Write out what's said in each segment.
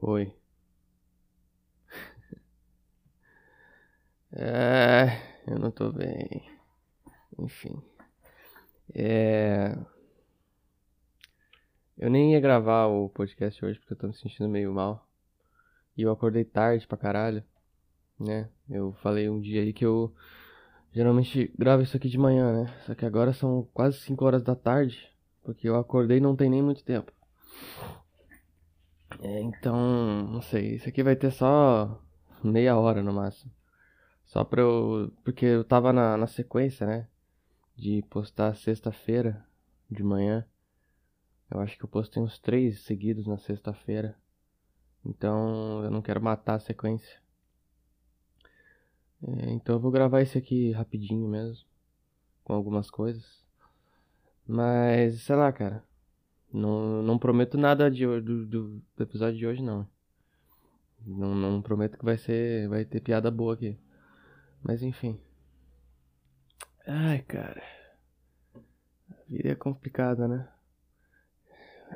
Oi. É, eu não tô bem. Enfim. É. Eu nem ia gravar o podcast hoje porque eu tô me sentindo meio mal. E eu acordei tarde pra caralho, né? Eu falei um dia aí que eu geralmente gravo isso aqui de manhã, né? Só que agora são quase 5 horas da tarde, porque eu acordei não tem nem muito tempo. É, então, não sei, isso aqui vai ter só meia hora no máximo. Só pra eu. Porque eu tava na, na sequência, né? De postar sexta-feira de manhã. Eu acho que eu postei uns três seguidos na sexta-feira. Então eu não quero matar a sequência. É, então eu vou gravar esse aqui rapidinho mesmo. Com algumas coisas. Mas, sei lá, cara. Não, não prometo nada de, do, do, episódio de hoje, não. não. Não prometo que vai ser. Vai ter piada boa aqui. Mas enfim. Ai, cara. A vida é complicada, né?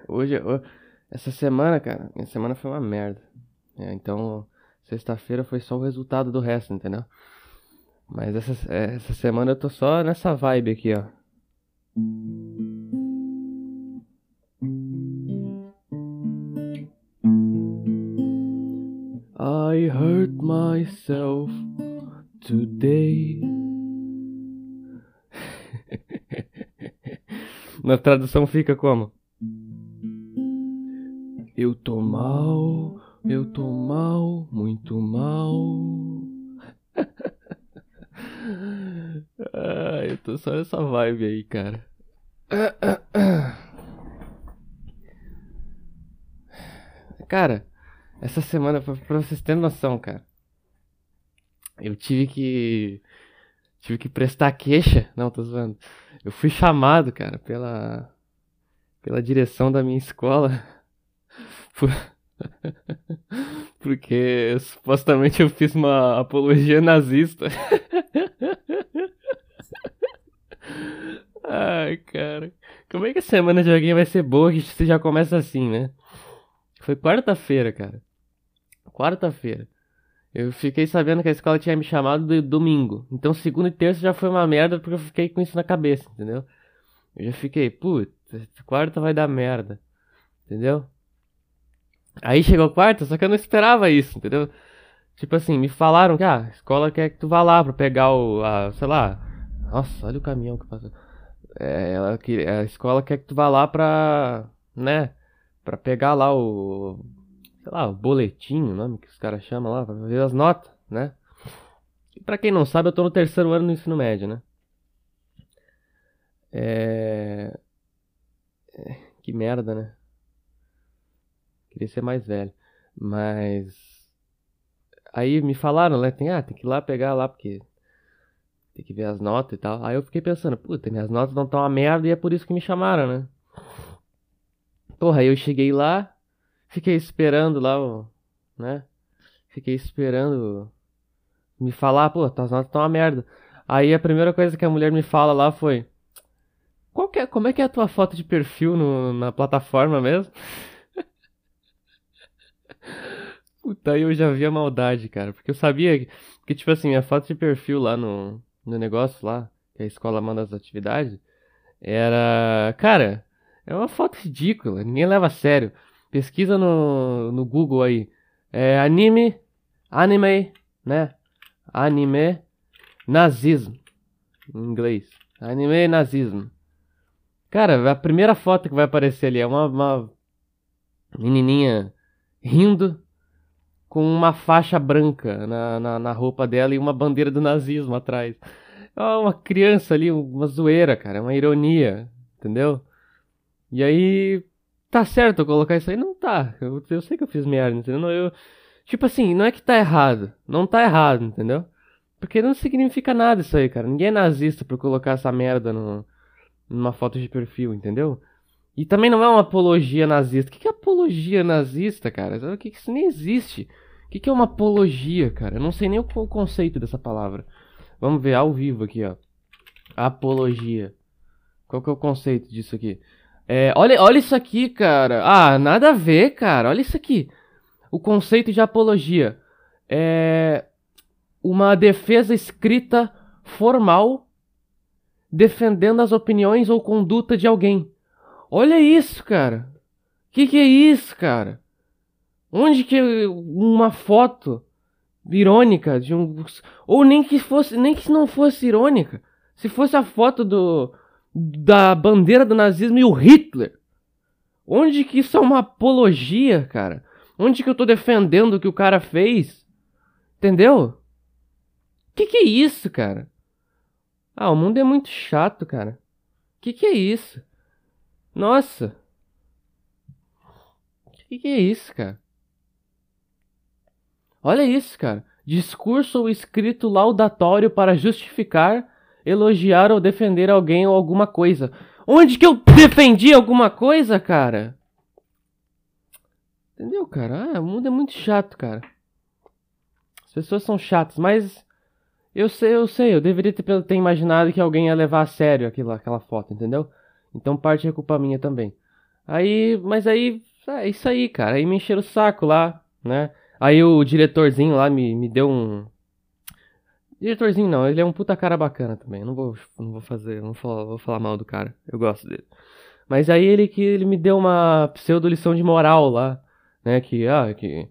Hoje, essa semana, cara, minha semana foi uma merda. É, então, sexta-feira foi só o resultado do resto, entendeu? Mas essa, essa semana eu tô só nessa vibe aqui, ó. I hurt myself today. Na tradução fica como? Eu tô mal, eu tô mal, muito mal. ah, eu tô só nessa vibe aí, cara. Cara, essa semana, pra, pra vocês terem noção, cara. Eu tive que. Tive que prestar queixa. Não, tô zoando. Eu fui chamado, cara, pela. Pela direção da minha escola por... Porque supostamente eu fiz uma apologia nazista. Ai, cara. Como é que a semana de alguém vai ser boa que você já começa assim, né? Foi quarta-feira, cara. Quarta-feira. Eu fiquei sabendo que a escola tinha me chamado de domingo. Então segunda e terça já foi uma merda porque eu fiquei com isso na cabeça, entendeu? Eu já fiquei, putz, quarta vai dar merda. Entendeu? Aí chegou quarta, só que eu não esperava isso, entendeu? Tipo assim, me falaram que ah, a escola quer que tu vá lá pra pegar o. A, sei lá. Nossa, olha o caminhão que passa. É, ela, a escola quer que tu vá lá pra. né? Pra pegar lá o. Sei lá, o boletim, o nome que os caras chamam lá, pra ver as notas, né? E pra quem não sabe, eu tô no terceiro ano do ensino médio, né? É. é que merda, né? Queria ser mais velho. Mas. Aí me falaram, né? Tem, ah, tem que ir lá pegar lá, porque. Tem que ver as notas e tal. Aí eu fiquei pensando, puta, minhas notas não estão uma merda e é por isso que me chamaram, né? Porra, aí eu cheguei lá, fiquei esperando lá, né? Fiquei esperando me falar, pô, tuas notas estão uma merda. Aí a primeira coisa que a mulher me fala lá foi: Qual que é, como é que é a tua foto de perfil no, na plataforma mesmo? Puta, aí eu já vi a maldade, cara. Porque eu sabia que, tipo assim, a foto de perfil lá no, no negócio lá, que a escola manda as atividades, era. Cara, é uma foto ridícula, ninguém leva a sério. Pesquisa no, no Google aí. É anime, anime, né? Anime, nazismo. Em inglês. Anime nazismo. Cara, a primeira foto que vai aparecer ali é uma, uma menininha rindo com uma faixa branca na, na, na, roupa dela e uma bandeira do nazismo atrás. É uma criança ali, uma zoeira, cara, é uma ironia, entendeu? E aí, tá certo eu colocar isso aí? Não tá, eu, eu sei que eu fiz merda, entendeu? Eu, tipo assim, não é que tá errado, não tá errado, entendeu? Porque não significa nada isso aí, cara. Ninguém é nazista por colocar essa merda no, numa foto de perfil, entendeu? E também não é uma apologia nazista. O que é apologia nazista, cara? O que isso nem existe? O que é uma apologia, cara? Eu não sei nem o conceito dessa palavra. Vamos ver ao vivo aqui, ó. Apologia. Qual que é o conceito disso aqui? É, olha, olha isso aqui, cara. Ah, nada a ver, cara. Olha isso aqui. o conceito de apologia é uma defesa escrita formal defendendo as opiniões ou conduta de alguém. Olha isso, cara. Que que é isso, cara? Onde que uma foto irônica de um ou nem que fosse, nem que não fosse irônica, se fosse a foto do da bandeira do nazismo e o Hitler. Onde que isso é uma apologia, cara? Onde que eu tô defendendo o que o cara fez? Entendeu? Que que é isso, cara? Ah, o mundo é muito chato, cara. Que que é isso? Nossa. Que que é isso, cara? Olha isso, cara. Discurso ou escrito laudatório para justificar, elogiar ou defender alguém ou alguma coisa. Onde que eu defendi alguma coisa, cara? Entendeu, cara? Ah, o mundo é muito chato, cara. As pessoas são chatas, mas eu sei, eu sei, eu deveria ter, ter imaginado que alguém ia levar a sério aquilo, aquela foto, entendeu? Então parte é culpa minha também. Aí, mas aí, é isso aí, cara. Aí me encheram o saco lá, né? Aí o diretorzinho lá me, me deu um. Diretorzinho não, ele é um puta cara bacana também. Não vou, não vou fazer, não vou, vou falar mal do cara. Eu gosto dele. Mas aí ele que ele me deu uma pseudo lição de moral lá, né? Que, ah, que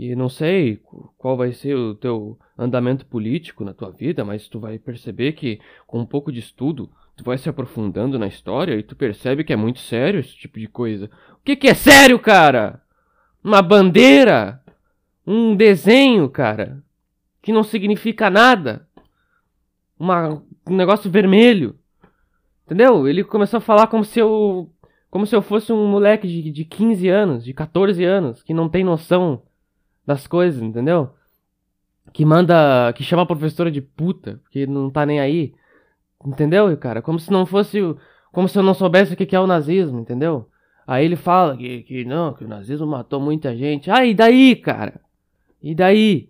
que não sei qual vai ser o teu andamento político na tua vida, mas tu vai perceber que com um pouco de estudo, tu vai se aprofundando na história e tu percebe que é muito sério esse tipo de coisa. O que que é sério, cara? Uma bandeira? Um desenho, cara, que não significa nada. Uma, um negócio vermelho. Entendeu? Ele começou a falar como se eu como se eu fosse um moleque de, de 15 anos, de 14 anos, que não tem noção das coisas, entendeu? Que manda. que chama a professora de puta, porque não tá nem aí. Entendeu, cara? Como se não fosse. Como se eu não soubesse o que é o nazismo, entendeu? Aí ele fala que, que não, que o nazismo matou muita gente. Ah, e daí, cara? E daí?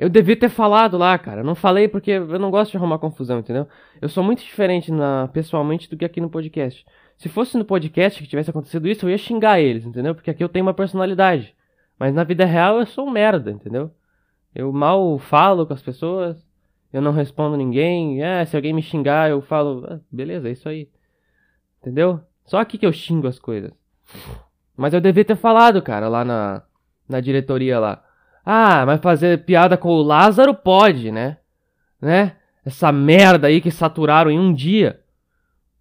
Eu devia ter falado lá, cara. Eu não falei porque eu não gosto de arrumar confusão, entendeu? Eu sou muito diferente na, pessoalmente do que aqui no podcast. Se fosse no podcast que tivesse acontecido isso, eu ia xingar eles, entendeu? Porque aqui eu tenho uma personalidade. Mas na vida real eu sou um merda, entendeu? Eu mal falo com as pessoas, eu não respondo ninguém. É, se alguém me xingar, eu falo, ah, beleza, é isso aí. Entendeu? Só aqui que eu xingo as coisas. Mas eu devia ter falado, cara, lá na, na diretoria lá. Ah, mas fazer piada com o Lázaro pode, né? Né? Essa merda aí que saturaram em um dia.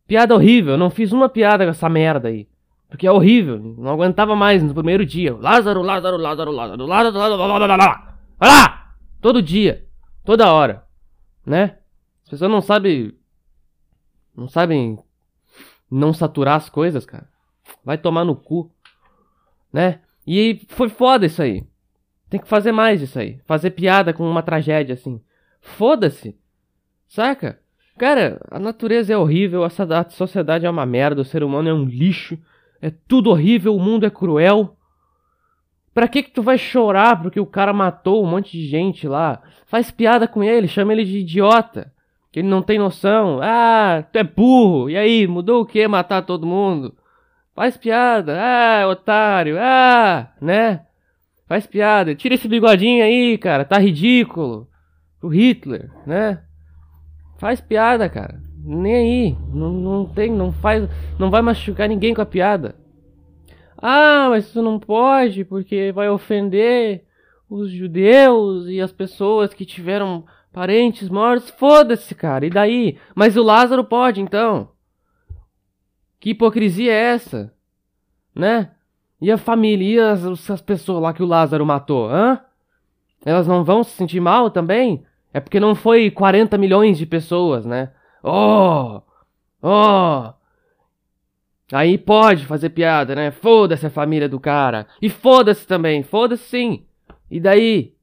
Piada horrível, eu não fiz uma piada com essa merda aí. Porque é horrível, não aguentava mais no primeiro dia. Lázaro, Lázaro, Lázaro, Lázaro, Lázaro, Lázaro, Lázaro, Lázaro. Vai lá! Todo dia, toda hora, né? As pessoas não sabem. Não sabem não saturar as coisas, cara. Vai tomar no cu, né? E foi foda isso aí. Tem que fazer mais isso aí. Fazer piada com uma tragédia assim. Foda-se. Saca? Cara, a natureza é horrível, a sociedade é uma merda, o ser humano é um lixo, é tudo horrível, o mundo é cruel. Pra que que tu vai chorar porque o cara matou um monte de gente lá? Faz piada com ele, chama ele de idiota, que ele não tem noção. Ah, tu é burro, e aí, mudou o que matar todo mundo? Faz piada, ah, otário, ah, né? Faz piada. Tira esse bigodinho aí, cara. Tá ridículo. O Hitler, né? Faz piada, cara. Nem aí. Não, não tem, não faz. Não vai machucar ninguém com a piada. Ah, mas isso não pode porque vai ofender os judeus e as pessoas que tiveram parentes mortos. Foda-se, cara. E daí? Mas o Lázaro pode, então. Que hipocrisia é essa? Né? E a família, e as, as pessoas lá que o Lázaro matou, hã? Elas não vão se sentir mal também? É porque não foi 40 milhões de pessoas, né? Oh! Oh! Aí pode fazer piada, né? Foda-se a família do cara. E foda-se também, foda-se sim. E daí?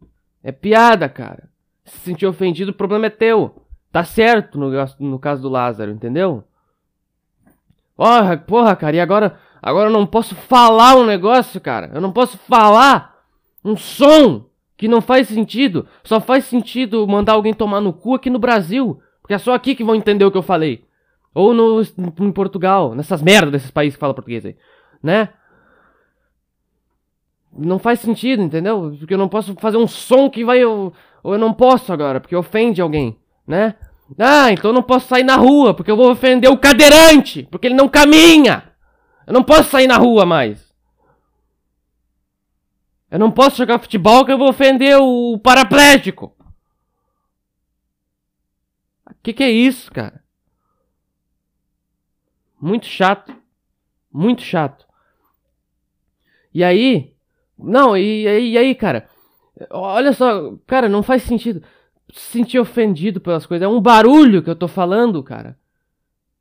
É piada, cara. Se sentir ofendido, o problema é teu. Tá certo no, no caso do Lázaro, entendeu? Porra, porra, cara, e agora Agora eu não posso falar um negócio, cara. Eu não posso falar um som que não faz sentido. Só faz sentido mandar alguém tomar no cu aqui no Brasil. Porque é só aqui que vão entender o que eu falei. Ou no, em Portugal, nessas merdas desses países que falam português aí. Né? Não faz sentido, entendeu? Porque eu não posso fazer um som que vai. Eu, ou eu não posso agora, porque ofende alguém, né? Ah, então eu não posso sair na rua, porque eu vou ofender o cadeirante, porque ele não caminha. Eu não posso sair na rua mais. Eu não posso jogar futebol que eu vou ofender o paraplégico. O que, que é isso, cara? Muito chato. Muito chato. E aí. Não, e, e aí, cara? Olha só, cara, não faz sentido se sentir ofendido pelas coisas. É um barulho que eu tô falando, cara.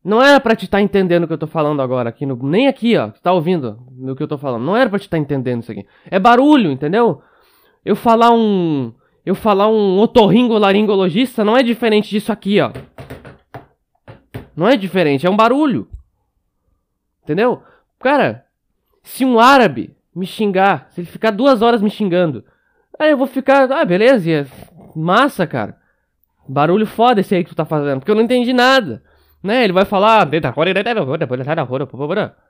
Não era para te estar tá entendendo o que eu tô falando agora aqui, no, nem aqui, ó, tu tá ouvindo o que eu tô falando. Não era para te estar tá entendendo isso aqui. É barulho, entendeu? Eu falar um eu falar um otorrinolaringologista não é diferente disso aqui, ó. Não é diferente, é um barulho. Entendeu? Cara, se um árabe me xingar, se ele ficar duas horas me xingando, aí eu vou ficar, ah, beleza, é massa, cara. Barulho foda esse aí que tu tá fazendo, porque eu não entendi nada. Né? Ele vai falar,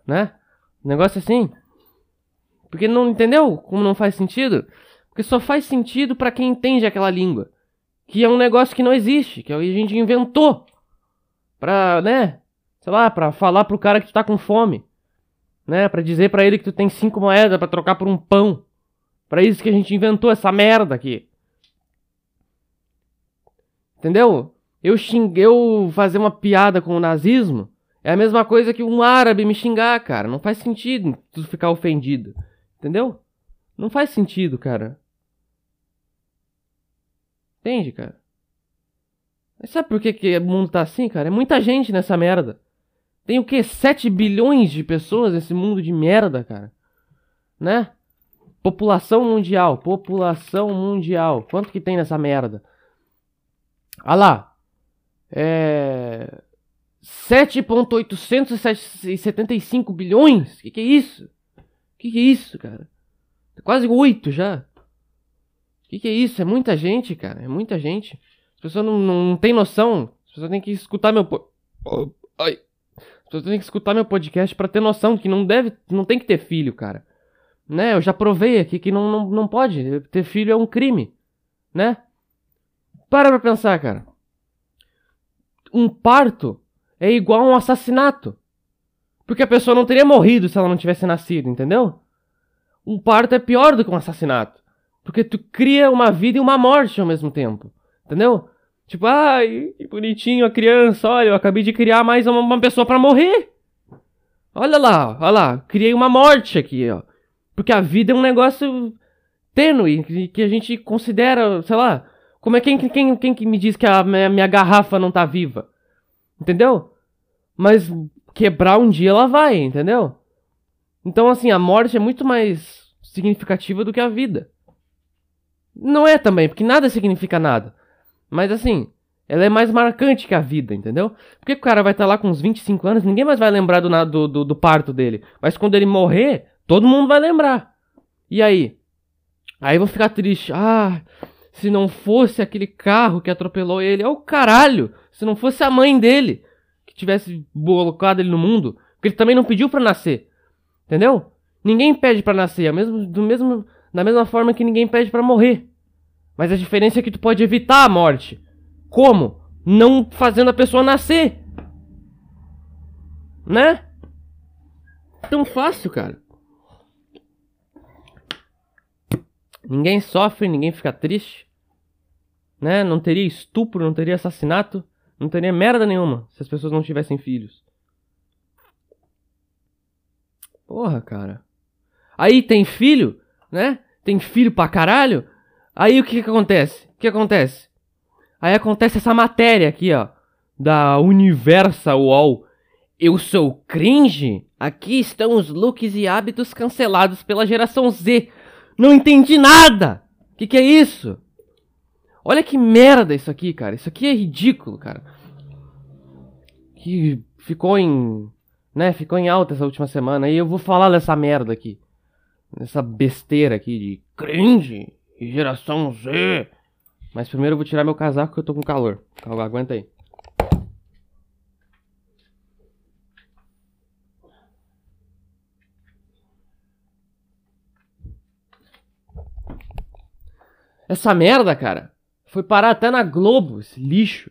né? Negócio assim. Porque não entendeu como não faz sentido? Porque só faz sentido para quem entende aquela língua. Que é um negócio que não existe, que a gente inventou. Pra, né? Sei lá, pra falar pro cara que tu tá com fome. Né? Pra dizer para ele que tu tem cinco moedas para trocar por um pão. Para isso que a gente inventou essa merda aqui. Entendeu? Eu xinguei, eu fazer uma piada com o nazismo é a mesma coisa que um árabe me xingar, cara. Não faz sentido tu ficar ofendido. Entendeu? Não faz sentido, cara. Entende, cara? Mas sabe por que, que o mundo tá assim, cara? É muita gente nessa merda. Tem o que? 7 bilhões de pessoas nesse mundo de merda, cara. Né? População mundial. População mundial. Quanto que tem nessa merda? Ah lá. É. 7,875 bilhões? Que que é isso? Que que é isso, cara? Quase 8 já. Que que é isso? É muita gente, cara. É muita gente. As pessoas não, não, não têm noção. As pessoas têm que escutar meu. Po... Ai. As pessoas têm que escutar meu podcast para ter noção que não deve. Não tem que ter filho, cara. Né? Eu já provei aqui que não, não, não pode. Ter filho é um crime. Né? Para pra pensar, cara um parto é igual a um assassinato. Porque a pessoa não teria morrido se ela não tivesse nascido, entendeu? Um parto é pior do que um assassinato. Porque tu cria uma vida e uma morte ao mesmo tempo. Entendeu? Tipo, ai, que bonitinho a criança, olha, eu acabei de criar mais uma, uma pessoa para morrer. Olha lá, olha lá, criei uma morte aqui, ó. Porque a vida é um negócio tênue, que, que a gente considera, sei lá, como é quem, quem, quem que me diz que a minha, minha garrafa não tá viva? Entendeu? Mas quebrar um dia ela vai, entendeu? Então, assim, a morte é muito mais significativa do que a vida. Não é também, porque nada significa nada. Mas, assim, ela é mais marcante que a vida, entendeu? Porque o cara vai estar tá lá com uns 25 anos, ninguém mais vai lembrar do, do, do, do parto dele. Mas quando ele morrer, todo mundo vai lembrar. E aí? Aí vão ficar triste. Ah, se não fosse aquele carro que atropelou ele, é o caralho. Se não fosse a mãe dele que tivesse colocado ele no mundo, porque ele também não pediu para nascer. Entendeu? Ninguém pede para nascer, é mesmo, do mesmo, da mesma forma que ninguém pede para morrer. Mas a diferença é que tu pode evitar a morte. Como? Não fazendo a pessoa nascer. Né? Tão fácil, cara. Ninguém sofre, ninguém fica triste. Né? Não teria estupro, não teria assassinato, não teria merda nenhuma se as pessoas não tivessem filhos. Porra, cara. Aí tem filho, né? Tem filho pra caralho. Aí o que, que acontece? O que acontece? Aí acontece essa matéria aqui, ó. Da Universal UOL. Eu sou cringe? Aqui estão os looks e hábitos cancelados pela geração Z. Não entendi nada! O que, que é isso? Olha que merda isso aqui, cara. Isso aqui é ridículo, cara. Que ficou em. Né, ficou em alta essa última semana. E eu vou falar dessa merda aqui. Essa besteira aqui de cringe e geração Z. Mas primeiro eu vou tirar meu casaco que eu tô com calor. Aguenta aí. Essa merda, cara, foi parar até na Globo, esse lixo.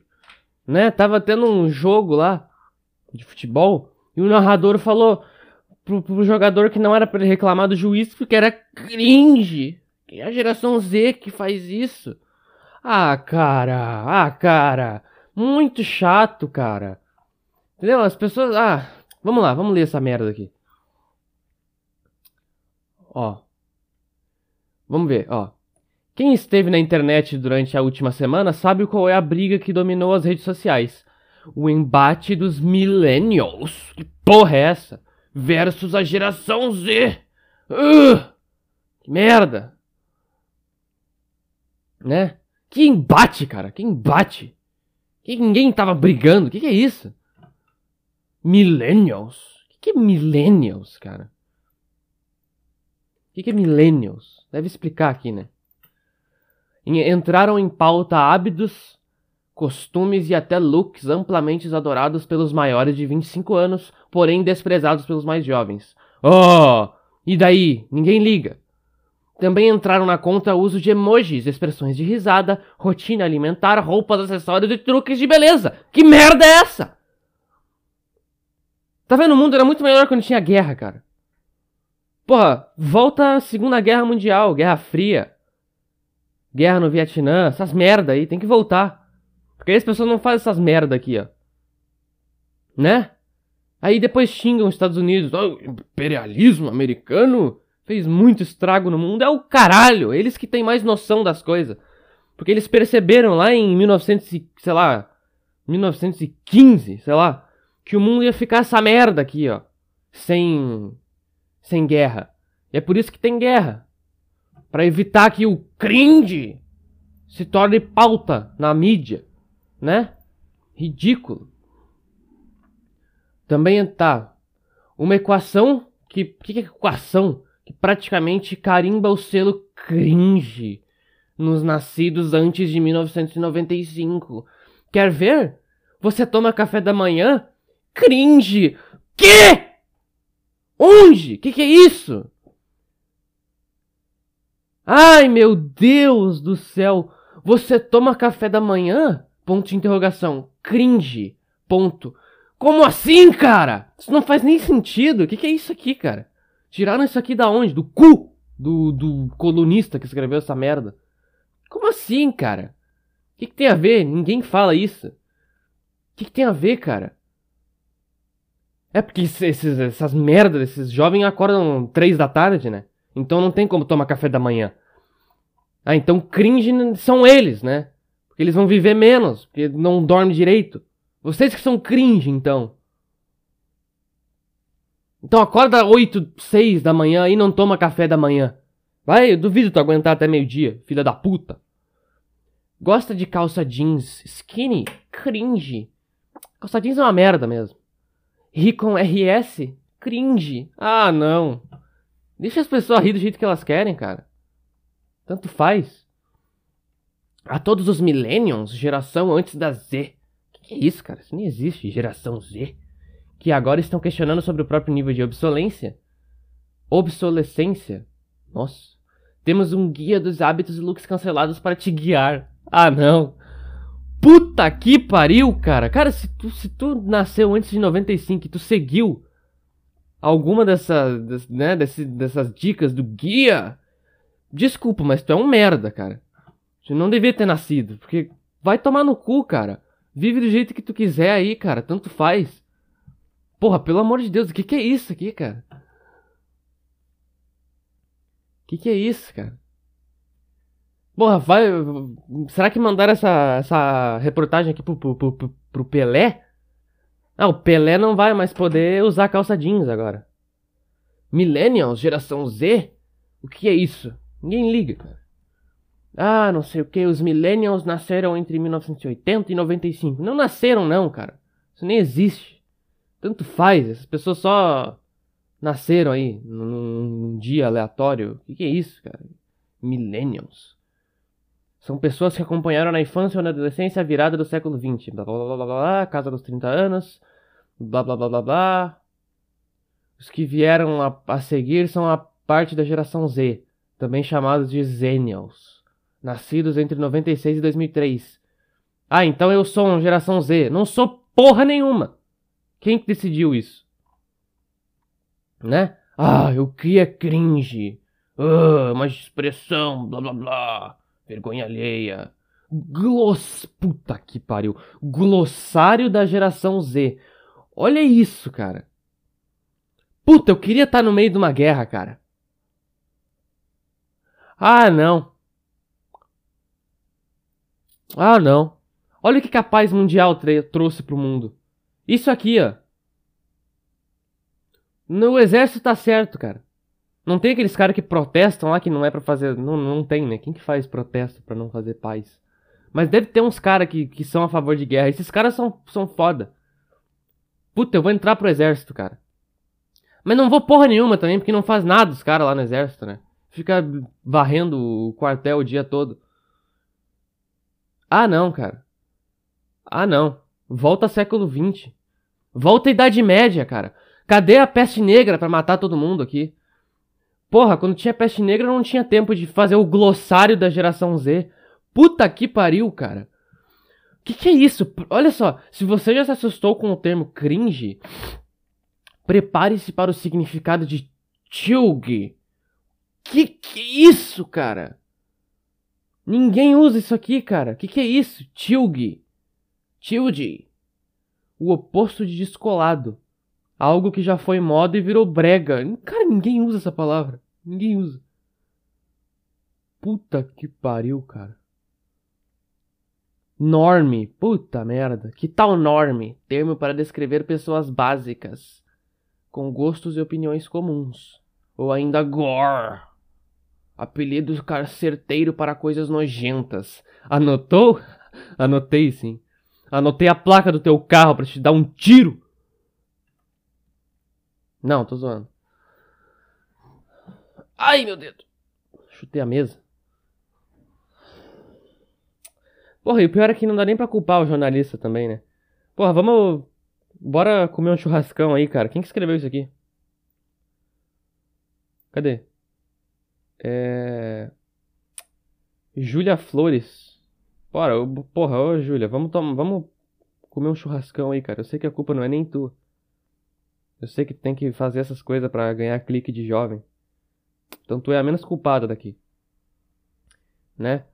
Né? Tava tendo um jogo lá de futebol e o narrador falou pro, pro jogador que não era para ele reclamar do juiz porque era cringe. É a geração Z que faz isso. Ah, cara, ah, cara. Muito chato, cara. Entendeu? As pessoas. Ah, vamos lá, vamos ler essa merda aqui. Ó. Vamos ver, ó. Quem esteve na internet durante a última semana sabe qual é a briga que dominou as redes sociais. O embate dos millennials. Que porra é essa? Versus a geração Z. Uh, que merda. Né? Que embate, cara. Que embate. Que ninguém tava brigando. Que que é isso? Millennials? Que que é millennials, cara? Que que é millennials? Deve explicar aqui, né? Entraram em pauta hábitos, costumes e até looks amplamente adorados pelos maiores de 25 anos, porém desprezados pelos mais jovens. Oh! E daí? Ninguém liga. Também entraram na conta o uso de emojis, expressões de risada, rotina alimentar, roupas, acessórios e truques de beleza. Que merda é essa? Tá vendo? O mundo era muito melhor quando tinha guerra, cara. Porra, volta a Segunda Guerra Mundial, Guerra Fria guerra no Vietnã, essas merda aí, tem que voltar. Porque aí as pessoas não fazem essas merda aqui, ó. Né? Aí depois xingam os Estados Unidos. Oh, imperialismo americano fez muito estrago no mundo. É o caralho. Eles que têm mais noção das coisas. Porque eles perceberam lá em 1900, sei lá, 1915, sei lá, que o mundo ia ficar essa merda aqui, ó. Sem sem guerra. E é por isso que tem guerra para evitar que o cringe se torne pauta na mídia, né? Ridículo. Também tá uma equação que que é equação que praticamente carimba o selo cringe nos nascidos antes de 1995. Quer ver? Você toma café da manhã? Cringe! Que? Onde? Que que é isso? Ai, meu Deus do céu! Você toma café da manhã? Ponto de interrogação. Cringe. Ponto. Como assim, cara? Isso não faz nem sentido. O que, que é isso aqui, cara? Tiraram isso aqui da onde? Do cu do, do colunista que escreveu essa merda. Como assim, cara? O que, que tem a ver? Ninguém fala isso. O que, que tem a ver, cara? É porque esses, essas merdas, esses jovens acordam três da tarde, né? Então não tem como tomar café da manhã. Ah, então cringe são eles, né? Porque eles vão viver menos, porque não dormem direito. Vocês que são cringe, então. Então acorda 8, 6 da manhã e não toma café da manhã. Vai, eu duvido tu aguentar até meio-dia, filha da puta. Gosta de calça jeans skinny? Cringe. Calça jeans é uma merda mesmo. Ri com RS? Cringe. Ah, não. Deixa as pessoas rir do jeito que elas querem, cara. Tanto faz. A todos os millennials, geração antes da Z. Que, é isso, cara? Isso nem existe, geração Z. Que agora estão questionando sobre o próprio nível de obsolência. Obsolescência. Nossa. Temos um guia dos hábitos e looks cancelados para te guiar. Ah, não. Puta que pariu, cara. Cara, se tu, se tu nasceu antes de 95 e tu seguiu alguma dessas, né, dessas dicas do guia, desculpa, mas tu é um merda, cara. Tu não devia ter nascido, porque vai tomar no cu, cara. Vive do jeito que tu quiser aí, cara, tanto faz. Porra, pelo amor de Deus, o que que é isso aqui, cara? O que que é isso, cara? Porra, vai. Será que mandaram essa, essa reportagem aqui pro, pro, pro, pro Pelé? Ah, o Pelé não vai mais poder usar calça jeans agora. Millennials, geração Z? O que é isso? Ninguém liga, cara. Ah, não sei o que, os millennials nasceram entre 1980 e 95. Não nasceram não, cara. Isso nem existe. Tanto faz, essas pessoas só nasceram aí num, num dia aleatório. O que, que é isso, cara? Millennials. São pessoas que acompanharam na infância ou na adolescência a virada do século XX. Blá blá blá blá blá, casa dos 30 anos. Blá blá blá blá blá. Os que vieram a, a seguir são a parte da geração Z, também chamados de Zennials. Nascidos entre 96 e 2003. Ah, então eu sou uma geração Z. Não sou porra nenhuma. Quem que decidiu isso? Né? Ah, o que é cringe? Ah, uma expressão, blá blá blá. Vergonha alheia. Gloss... Puta que pariu. Glossário da geração Z. Olha isso, cara. Puta, eu queria estar no meio de uma guerra, cara. Ah, não. Ah, não. Olha o que a paz mundial trouxe pro mundo. Isso aqui, ó. No exército tá certo, cara. Não tem aqueles caras que protestam lá que não é para fazer. Não, não tem, né? Quem que faz protesto para não fazer paz? Mas deve ter uns caras que, que são a favor de guerra. Esses caras são, são foda. Puta, eu vou entrar pro exército, cara. Mas não vou porra nenhuma também, porque não faz nada os caras lá no exército, né? Fica varrendo o quartel o dia todo. Ah, não, cara. Ah, não. Volta século XX. Volta à Idade Média, cara. Cadê a peste negra para matar todo mundo aqui? Porra, quando tinha peste negra não tinha tempo de fazer o glossário da geração Z. Puta que pariu, cara. O que, que é isso? Olha só, se você já se assustou com o termo cringe, prepare-se para o significado de tilg. Que que é isso, cara? Ninguém usa isso aqui, cara. Que que é isso? Tilg. Tilg. O oposto de descolado. Algo que já foi moda e virou brega. Cara, ninguém usa essa palavra. Ninguém usa. Puta que pariu, cara. Norme. Puta merda. Que tal norme? Termo para descrever pessoas básicas. Com gostos e opiniões comuns. Ou ainda gore. Apelido certeiro para coisas nojentas. Anotou? Anotei sim. Anotei a placa do teu carro para te dar um tiro. Não, tô zoando. Ai, meu dedo. Chutei a mesa. Porra, e o pior é que não dá nem pra culpar o jornalista também, né? Porra, vamos. Bora comer um churrascão aí, cara. Quem que escreveu isso aqui? Cadê? É. Júlia Flores. Bora, porra, ô Júlia, vamos, tom... vamos comer um churrascão aí, cara. Eu sei que a culpa não é nem tua. Eu sei que tem que fazer essas coisas para ganhar clique de jovem. Então tu é a menos culpada daqui. Né?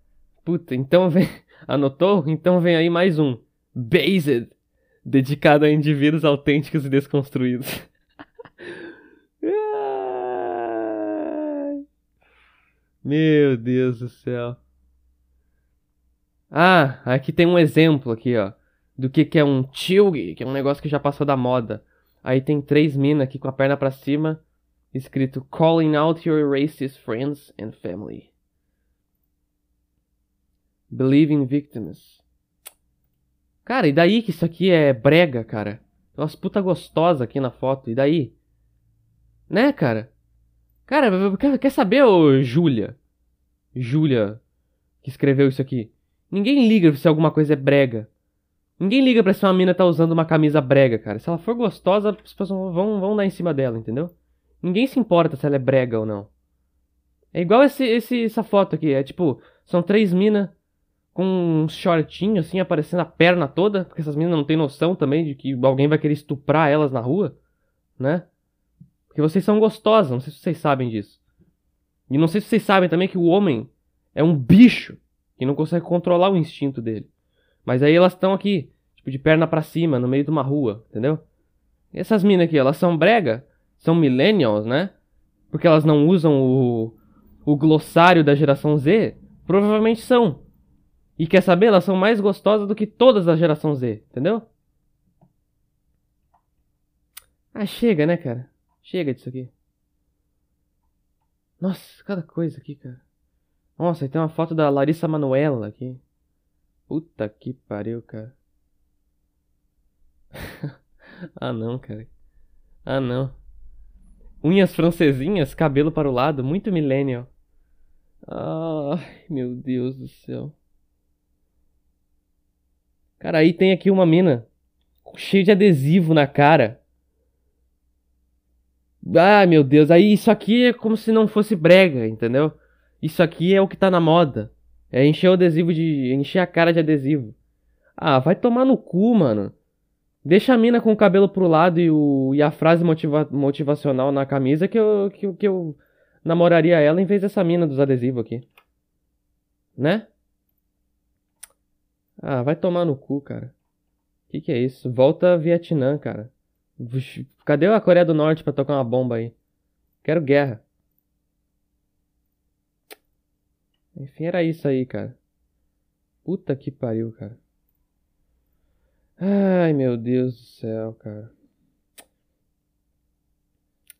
Puta, então vem. Anotou? Então vem aí mais um. Based. Dedicado a indivíduos autênticos e desconstruídos. Meu Deus do céu. Ah, aqui tem um exemplo aqui, ó. Do que, que é um tilg, que é um negócio que já passou da moda. Aí tem três minas aqui com a perna para cima, escrito Calling out your racist friends and family. Believe in victims. Cara, e daí que isso aqui é brega, cara? Tem umas puta gostosa aqui na foto, e daí? Né, cara? Cara, quer saber, ô Júlia? Júlia, que escreveu isso aqui. Ninguém liga se alguma coisa é brega. Ninguém liga pra se uma mina tá usando uma camisa brega, cara. Se ela for gostosa, as pessoas vão, vão dar em cima dela, entendeu? Ninguém se importa se ela é brega ou não. É igual esse, esse, essa foto aqui. É tipo, são três minas com um shortinho assim, aparecendo a perna toda. Porque essas minas não têm noção também de que alguém vai querer estuprar elas na rua, né? Porque vocês são gostosas, não sei se vocês sabem disso. E não sei se vocês sabem também que o homem é um bicho que não consegue controlar o instinto dele. Mas aí elas estão aqui, tipo, de perna para cima, no meio de uma rua, entendeu? E essas minas aqui, elas são brega? São millennials, né? Porque elas não usam o, o glossário da geração Z? Provavelmente são. E quer saber? Elas são mais gostosas do que todas da geração Z, entendeu? Ah, chega, né, cara? Chega disso aqui. Nossa, cada coisa aqui, cara. Nossa, tem uma foto da Larissa Manuela aqui. Puta que pariu, cara. ah, não, cara. Ah, não. Unhas francesinhas, cabelo para o lado, muito millennial. Ai, meu Deus do céu. Cara, aí tem aqui uma mina cheia de adesivo na cara. Ah, meu Deus, aí isso aqui é como se não fosse brega, entendeu? Isso aqui é o que tá na moda. É encher o adesivo de. encher a cara de adesivo. Ah, vai tomar no cu, mano. Deixa a mina com o cabelo pro lado e, o, e a frase motiva, motivacional na camisa que eu, que, que eu namoraria ela em vez dessa mina dos adesivos aqui. Né? Ah, vai tomar no cu, cara. Que que é isso? Volta Vietnã, cara. Cadê a Coreia do Norte pra tocar uma bomba aí? Quero guerra. Enfim, era isso aí, cara. Puta que pariu, cara. Ai, meu Deus do céu, cara.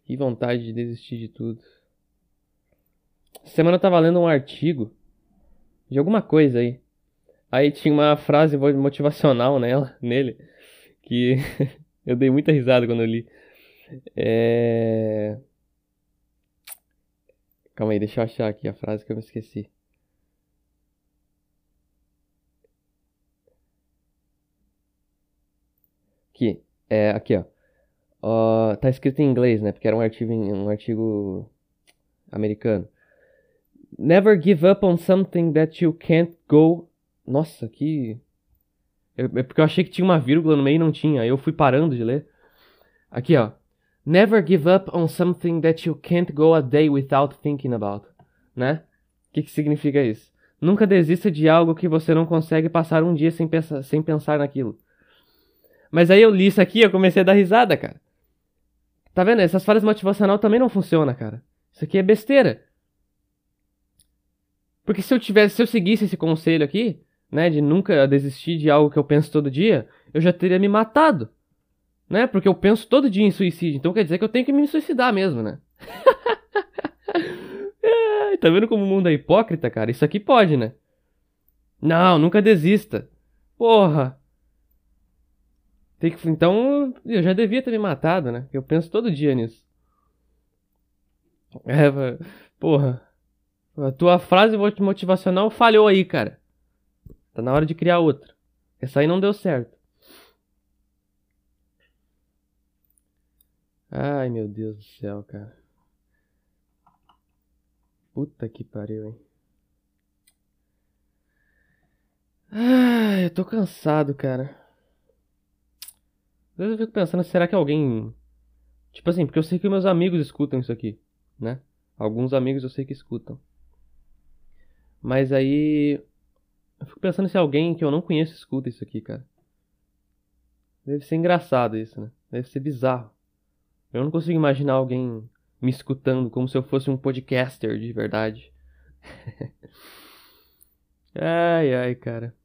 Que vontade de desistir de tudo. Essa semana eu tava lendo um artigo de alguma coisa aí. Aí tinha uma frase motivacional nela, nele, que eu dei muita risada quando eu li. É... Calma aí, deixa eu achar aqui a frase que eu me esqueci. Aqui, é, aqui ó. Uh, tá escrito em inglês, né? Porque era um artigo, um artigo americano. Never give up on something that you can't go nossa, que. É porque eu achei que tinha uma vírgula no meio e não tinha. Aí eu fui parando de ler. Aqui, ó. Never give up on something that you can't go a day without thinking about. Né? O que, que significa isso? Nunca desista de algo que você não consegue passar um dia sem pensar, sem pensar naquilo. Mas aí eu li isso aqui eu comecei a dar risada, cara. Tá vendo? Essas falhas motivacional também não funcionam, cara. Isso aqui é besteira. Porque se eu tivesse, se eu seguisse esse conselho aqui, né, de nunca desistir de algo que eu penso todo dia, eu já teria me matado. Né? Porque eu penso todo dia em suicídio. Então quer dizer que eu tenho que me suicidar mesmo, né? é, tá vendo como o mundo é hipócrita, cara? Isso aqui pode, né? Não, nunca desista. Porra. Tem que, então, eu já devia ter me matado, né? Eu penso todo dia nisso. É, porra. A tua frase motivacional falhou aí, cara. Tá na hora de criar outra. Essa aí não deu certo. Ai, meu Deus do céu, cara. Puta que pariu, hein. Ai, eu tô cansado, cara. Às vezes eu fico pensando, será que alguém. Tipo assim, porque eu sei que meus amigos escutam isso aqui, né? Alguns amigos eu sei que escutam. Mas aí eu fico pensando se alguém que eu não conheço escuta isso aqui, cara. Deve ser engraçado isso, né? Deve ser bizarro. Eu não consigo imaginar alguém me escutando como se eu fosse um podcaster de verdade. ai, ai, cara.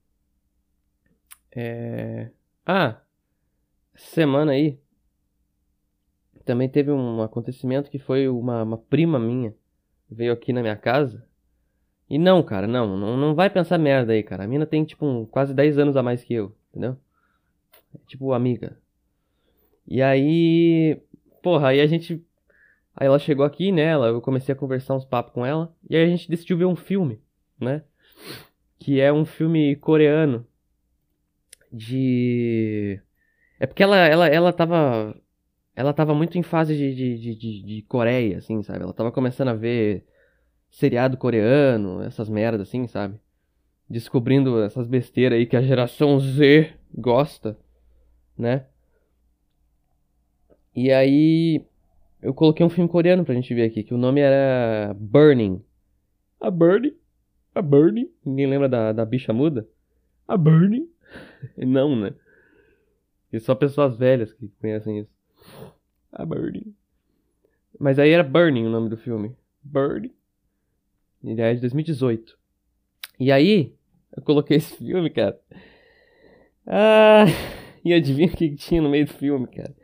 É. Ah! Semana aí. Também teve um acontecimento que foi uma, uma prima minha. Veio aqui na minha casa. E não, cara, não, não, não vai pensar merda aí, cara. A mina tem, tipo, um, quase 10 anos a mais que eu, entendeu? É, tipo, amiga. E aí, porra, aí a gente. Aí ela chegou aqui, né? Ela, eu comecei a conversar uns papos com ela. E aí a gente decidiu ver um filme, né? Que é um filme coreano. De. É porque ela, ela, ela tava. Ela tava muito em fase de, de, de, de, Coreia, assim, sabe? Ela tava começando a ver seriado coreano, essas merdas assim, sabe? Descobrindo essas besteiras aí que a geração Z gosta, né? E aí eu coloquei um filme coreano pra gente ver aqui, que o nome era Burning. A Burning? A Burning? Ninguém lembra da, da bicha muda? A Burning? Não, né? E só pessoas velhas que conhecem isso. A Burning. Mas aí era Burning o nome do filme. Burning. Ele é de 2018. E aí, eu coloquei esse filme, cara. Ah, e adivinha o que tinha no meio do filme, cara?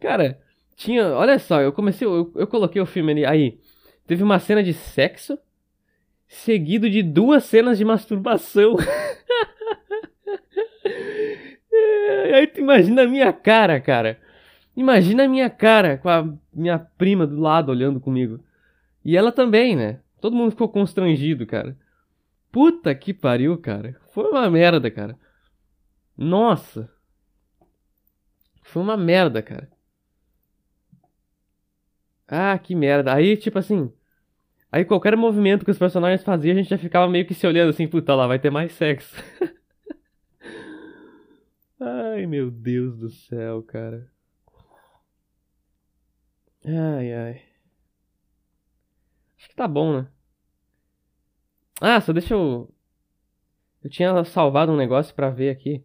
Cara, tinha. Olha só, eu comecei. Eu, eu coloquei o filme ali. Aí, teve uma cena de sexo, seguido de duas cenas de masturbação. aí tu imagina a minha cara, cara. Imagina a minha cara com a minha prima do lado olhando comigo. E ela também, né? Todo mundo ficou constrangido, cara. Puta que pariu, cara. Foi uma merda, cara. Nossa. Foi uma merda, cara. Ah, que merda. Aí, tipo assim. Aí qualquer movimento que os personagens faziam, a gente já ficava meio que se olhando assim, puta lá, vai ter mais sexo. ai, meu Deus do céu, cara. Ai, ai. Acho que tá bom, né? Ah, só deixa eu. Eu tinha salvado um negócio pra ver aqui.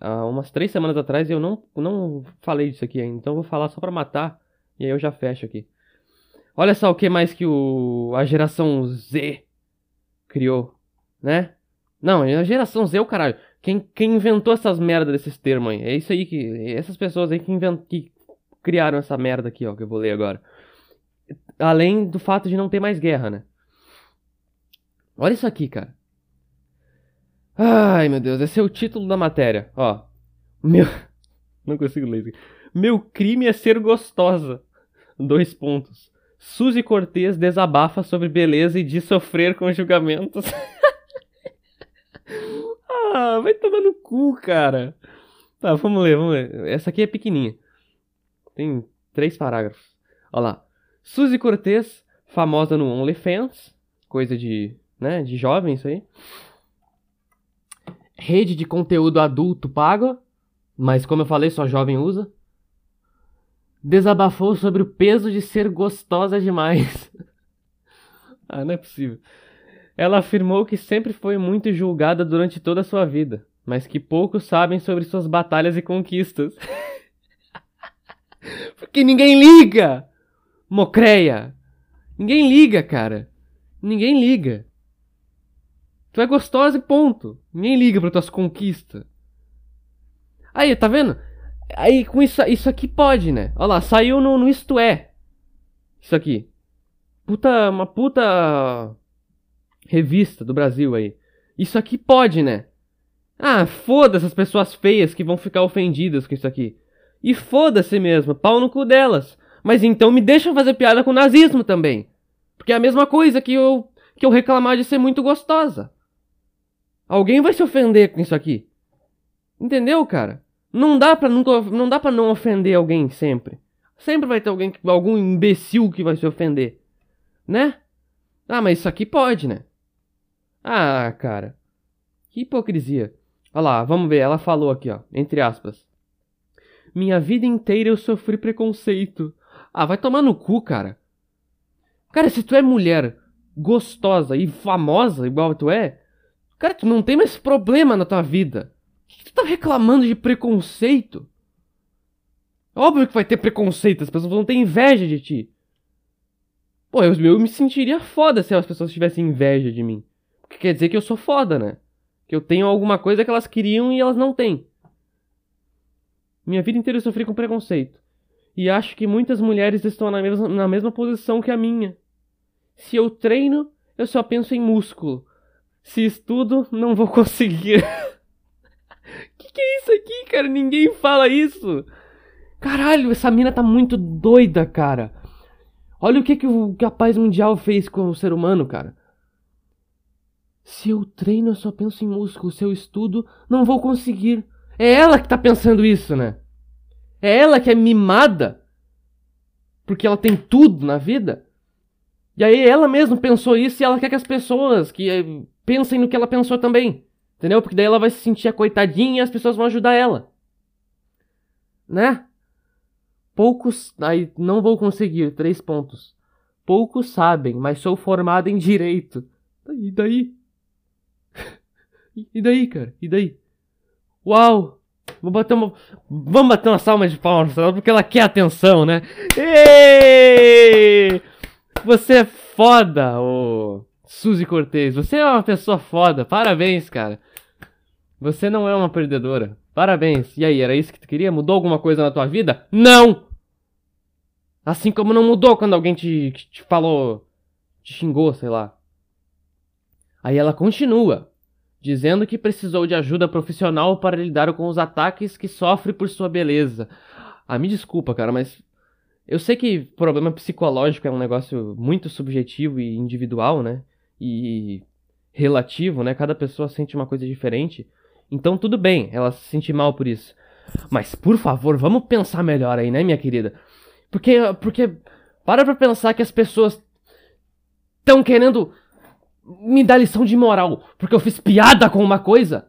Há umas três semanas atrás e eu não, não falei disso aqui ainda. Então eu vou falar só pra matar. E aí eu já fecho aqui. Olha só o que mais que o, a geração Z criou, né? Não, a geração Z é o caralho. Quem, quem inventou essas merdas desses termos aí? É isso aí que. Essas pessoas aí que, invent, que criaram essa merda aqui, ó, que eu vou ler agora. Além do fato de não ter mais guerra, né? Olha isso aqui, cara. Ai, meu Deus, esse é o título da matéria, ó. Meu. Não consigo ler isso aqui. Meu crime é ser gostosa. Dois pontos. Suzy Cortez desabafa sobre beleza e diz sofrer com julgamentos. ah, vai tomar no cu, cara. Tá, vamos ler, vamos ler. Essa aqui é pequenininha. Tem três parágrafos. Olha lá. Suzy Cortez, famosa no OnlyFans, coisa de, né, de jovem isso aí. Rede de conteúdo adulto pago, mas como eu falei, só jovem usa. Desabafou sobre o peso de ser gostosa demais. ah, não é possível. Ela afirmou que sempre foi muito julgada durante toda a sua vida, mas que poucos sabem sobre suas batalhas e conquistas. Porque ninguém liga! Mocreia! Ninguém liga, cara. Ninguém liga. Tu é gostosa e ponto. Ninguém liga para tuas conquistas. Aí, tá vendo? Aí com isso, isso aqui pode, né? Olha lá, saiu no, no Isto É. Isso aqui. Puta, uma puta revista do Brasil aí. Isso aqui pode, né? Ah, foda-se as pessoas feias que vão ficar ofendidas com isso aqui. E foda-se mesmo, pau no cu delas. Mas então me deixa fazer piada com o nazismo também. Porque é a mesma coisa que eu, que eu reclamar de ser muito gostosa. Alguém vai se ofender com isso aqui. Entendeu, cara? Não dá pra nunca, não dá para não ofender alguém sempre. Sempre vai ter alguém, algum imbecil que vai se ofender, né? Ah, mas isso aqui pode, né? Ah, cara. Que hipocrisia. Olha lá, vamos ver, ela falou aqui, ó, entre aspas. Minha vida inteira eu sofri preconceito. Ah, vai tomar no cu, cara. Cara, se tu é mulher gostosa e famosa igual tu é, cara, tu não tem mais problema na tua vida. Por que tu tá reclamando de preconceito? Óbvio que vai ter preconceito, as pessoas vão ter inveja de ti. Pô, eu, eu me sentiria foda se as pessoas tivessem inveja de mim. Porque quer dizer que eu sou foda, né? Que eu tenho alguma coisa que elas queriam e elas não têm. Minha vida inteira eu sofri com preconceito. E acho que muitas mulheres estão na mesma, na mesma posição que a minha. Se eu treino, eu só penso em músculo. Se estudo, não vou conseguir. que que é isso aqui, cara? Ninguém fala isso. Caralho, essa mina tá muito doida, cara. Olha o que, que, o, que a paz mundial fez com o ser humano, cara. Se eu treino, eu só penso em músculo. Se eu estudo, não vou conseguir. É ela que tá pensando isso, né? É ela que é mimada. Porque ela tem tudo na vida. E aí ela mesma pensou isso e ela quer que as pessoas que eh, pensem no que ela pensou também. Entendeu? Porque daí ela vai se sentir a coitadinha e as pessoas vão ajudar ela. Né? Poucos. Aí não vou conseguir. Três pontos. Poucos sabem, mas sou formado em direito. E daí? E daí, cara? E daí? Uau! Vou bater uma. Vamos bater uma salva de palmas porque ela quer atenção, né? Ei! Você é foda, ô Suzy Cortez. Você é uma pessoa foda. Parabéns, cara. Você não é uma perdedora. Parabéns. E aí, era isso que tu queria? Mudou alguma coisa na tua vida? Não! Assim como não mudou quando alguém te, te falou. te xingou, sei lá. Aí ela continua dizendo que precisou de ajuda profissional para lidar com os ataques que sofre por sua beleza. Ah, me desculpa, cara, mas eu sei que problema psicológico é um negócio muito subjetivo e individual, né? E relativo, né? Cada pessoa sente uma coisa diferente. Então tudo bem, ela se sente mal por isso. Mas por favor, vamos pensar melhor aí, né, minha querida? Porque porque para pra pensar que as pessoas estão querendo me dar lição de moral porque eu fiz piada com uma coisa.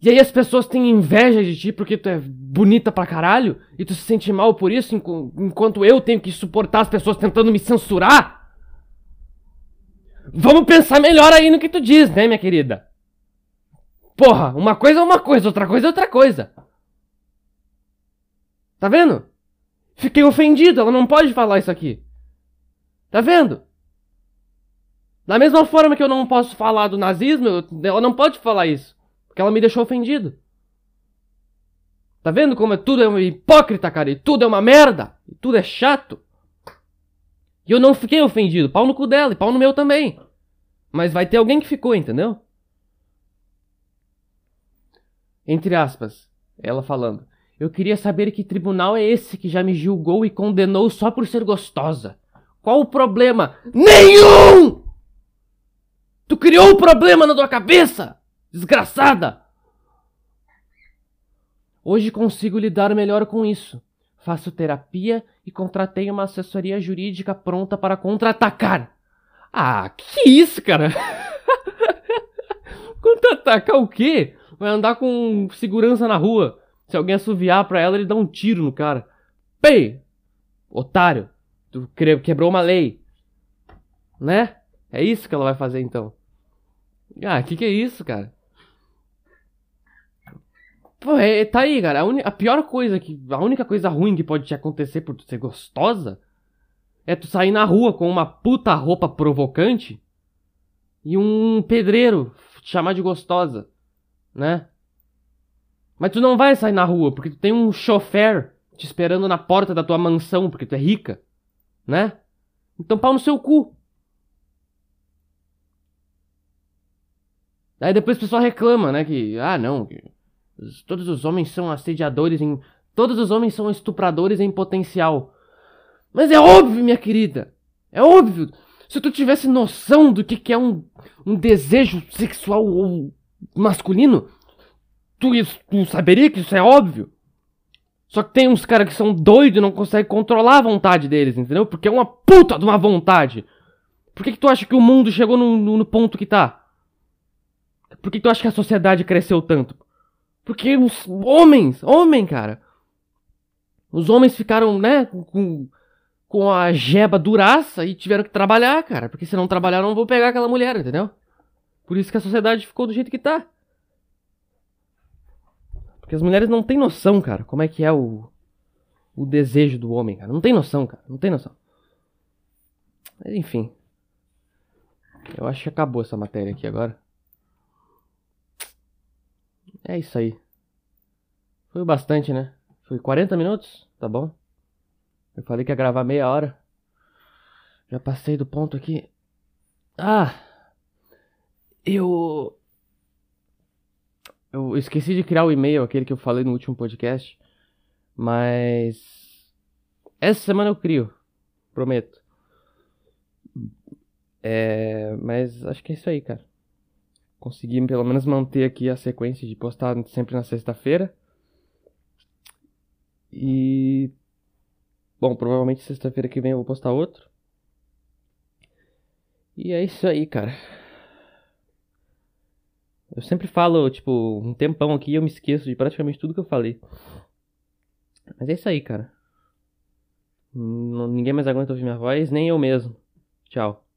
E aí as pessoas têm inveja de ti porque tu é bonita pra caralho e tu se sente mal por isso enquanto eu tenho que suportar as pessoas tentando me censurar. Vamos pensar melhor aí no que tu diz, né, minha querida? Porra, uma coisa é uma coisa, outra coisa é outra coisa. Tá vendo? Fiquei ofendido, ela não pode falar isso aqui. Tá vendo? Da mesma forma que eu não posso falar do nazismo, ela não pode falar isso. Porque ela me deixou ofendido. Tá vendo como é, tudo é uma hipócrita, cara? E tudo é uma merda. E tudo é chato. E eu não fiquei ofendido. Pau no cu dela e pau no meu também. Mas vai ter alguém que ficou, entendeu? Entre aspas, ela falando. Eu queria saber que tribunal é esse que já me julgou e condenou só por ser gostosa. Qual o problema? Nenhum! Tu criou um problema na tua cabeça, desgraçada! Hoje consigo lidar melhor com isso. Faço terapia e contratei uma assessoria jurídica pronta para contra-atacar. Ah, que isso, cara? contra-atacar o quê? Vai andar com segurança na rua. Se alguém assoviar pra ela, ele dá um tiro no cara. Pei! Otário! Tu quebrou uma lei. Né? É isso que ela vai fazer então. Ah, que que é isso, cara? Pô, é, tá aí, cara. A, un... a pior coisa que. A única coisa ruim que pode te acontecer por tu ser gostosa é tu sair na rua com uma puta roupa provocante e um pedreiro te chamar de gostosa, né? Mas tu não vai sair na rua porque tu tem um chofer te esperando na porta da tua mansão porque tu é rica, né? Então pau no seu cu. Aí depois o pessoal reclama, né? Que, ah, não, que todos os homens são assediadores em. Todos os homens são estupradores em potencial. Mas é óbvio, minha querida. É óbvio. Se tu tivesse noção do que, que é um, um desejo sexual masculino, Tu, tu saberia que isso é óbvio? Só que tem uns caras que são doidos e não conseguem controlar a vontade deles, entendeu? Porque é uma puta de uma vontade. Por que, que tu acha que o mundo chegou no, no, no ponto que tá? Por que, tu acha que a sociedade cresceu tanto? Porque os homens, homem, cara. Os homens ficaram, né, com, com a jeba duraça e tiveram que trabalhar, cara. Porque se não trabalhar, não vou pegar aquela mulher, entendeu? Por isso que a sociedade ficou do jeito que tá. Porque as mulheres não têm noção, cara, como é que é o, o desejo do homem, cara. Não tem noção, cara. Não tem noção. Mas enfim. Eu acho que acabou essa matéria aqui agora. É isso aí. Foi bastante, né? Foi 40 minutos? Tá bom. Eu falei que ia gravar meia hora. Já passei do ponto aqui. Ah! Eu. Eu esqueci de criar o e-mail, aquele que eu falei no último podcast. Mas. Essa semana eu crio. Prometo. É. Mas acho que é isso aí, cara. Consegui pelo menos manter aqui a sequência de postar sempre na sexta-feira. E. Bom, provavelmente sexta-feira que vem eu vou postar outro. E é isso aí, cara. Eu sempre falo, tipo, um tempão aqui e eu me esqueço de praticamente tudo que eu falei. Mas é isso aí, cara. Ninguém mais aguenta ouvir minha voz, nem eu mesmo. Tchau.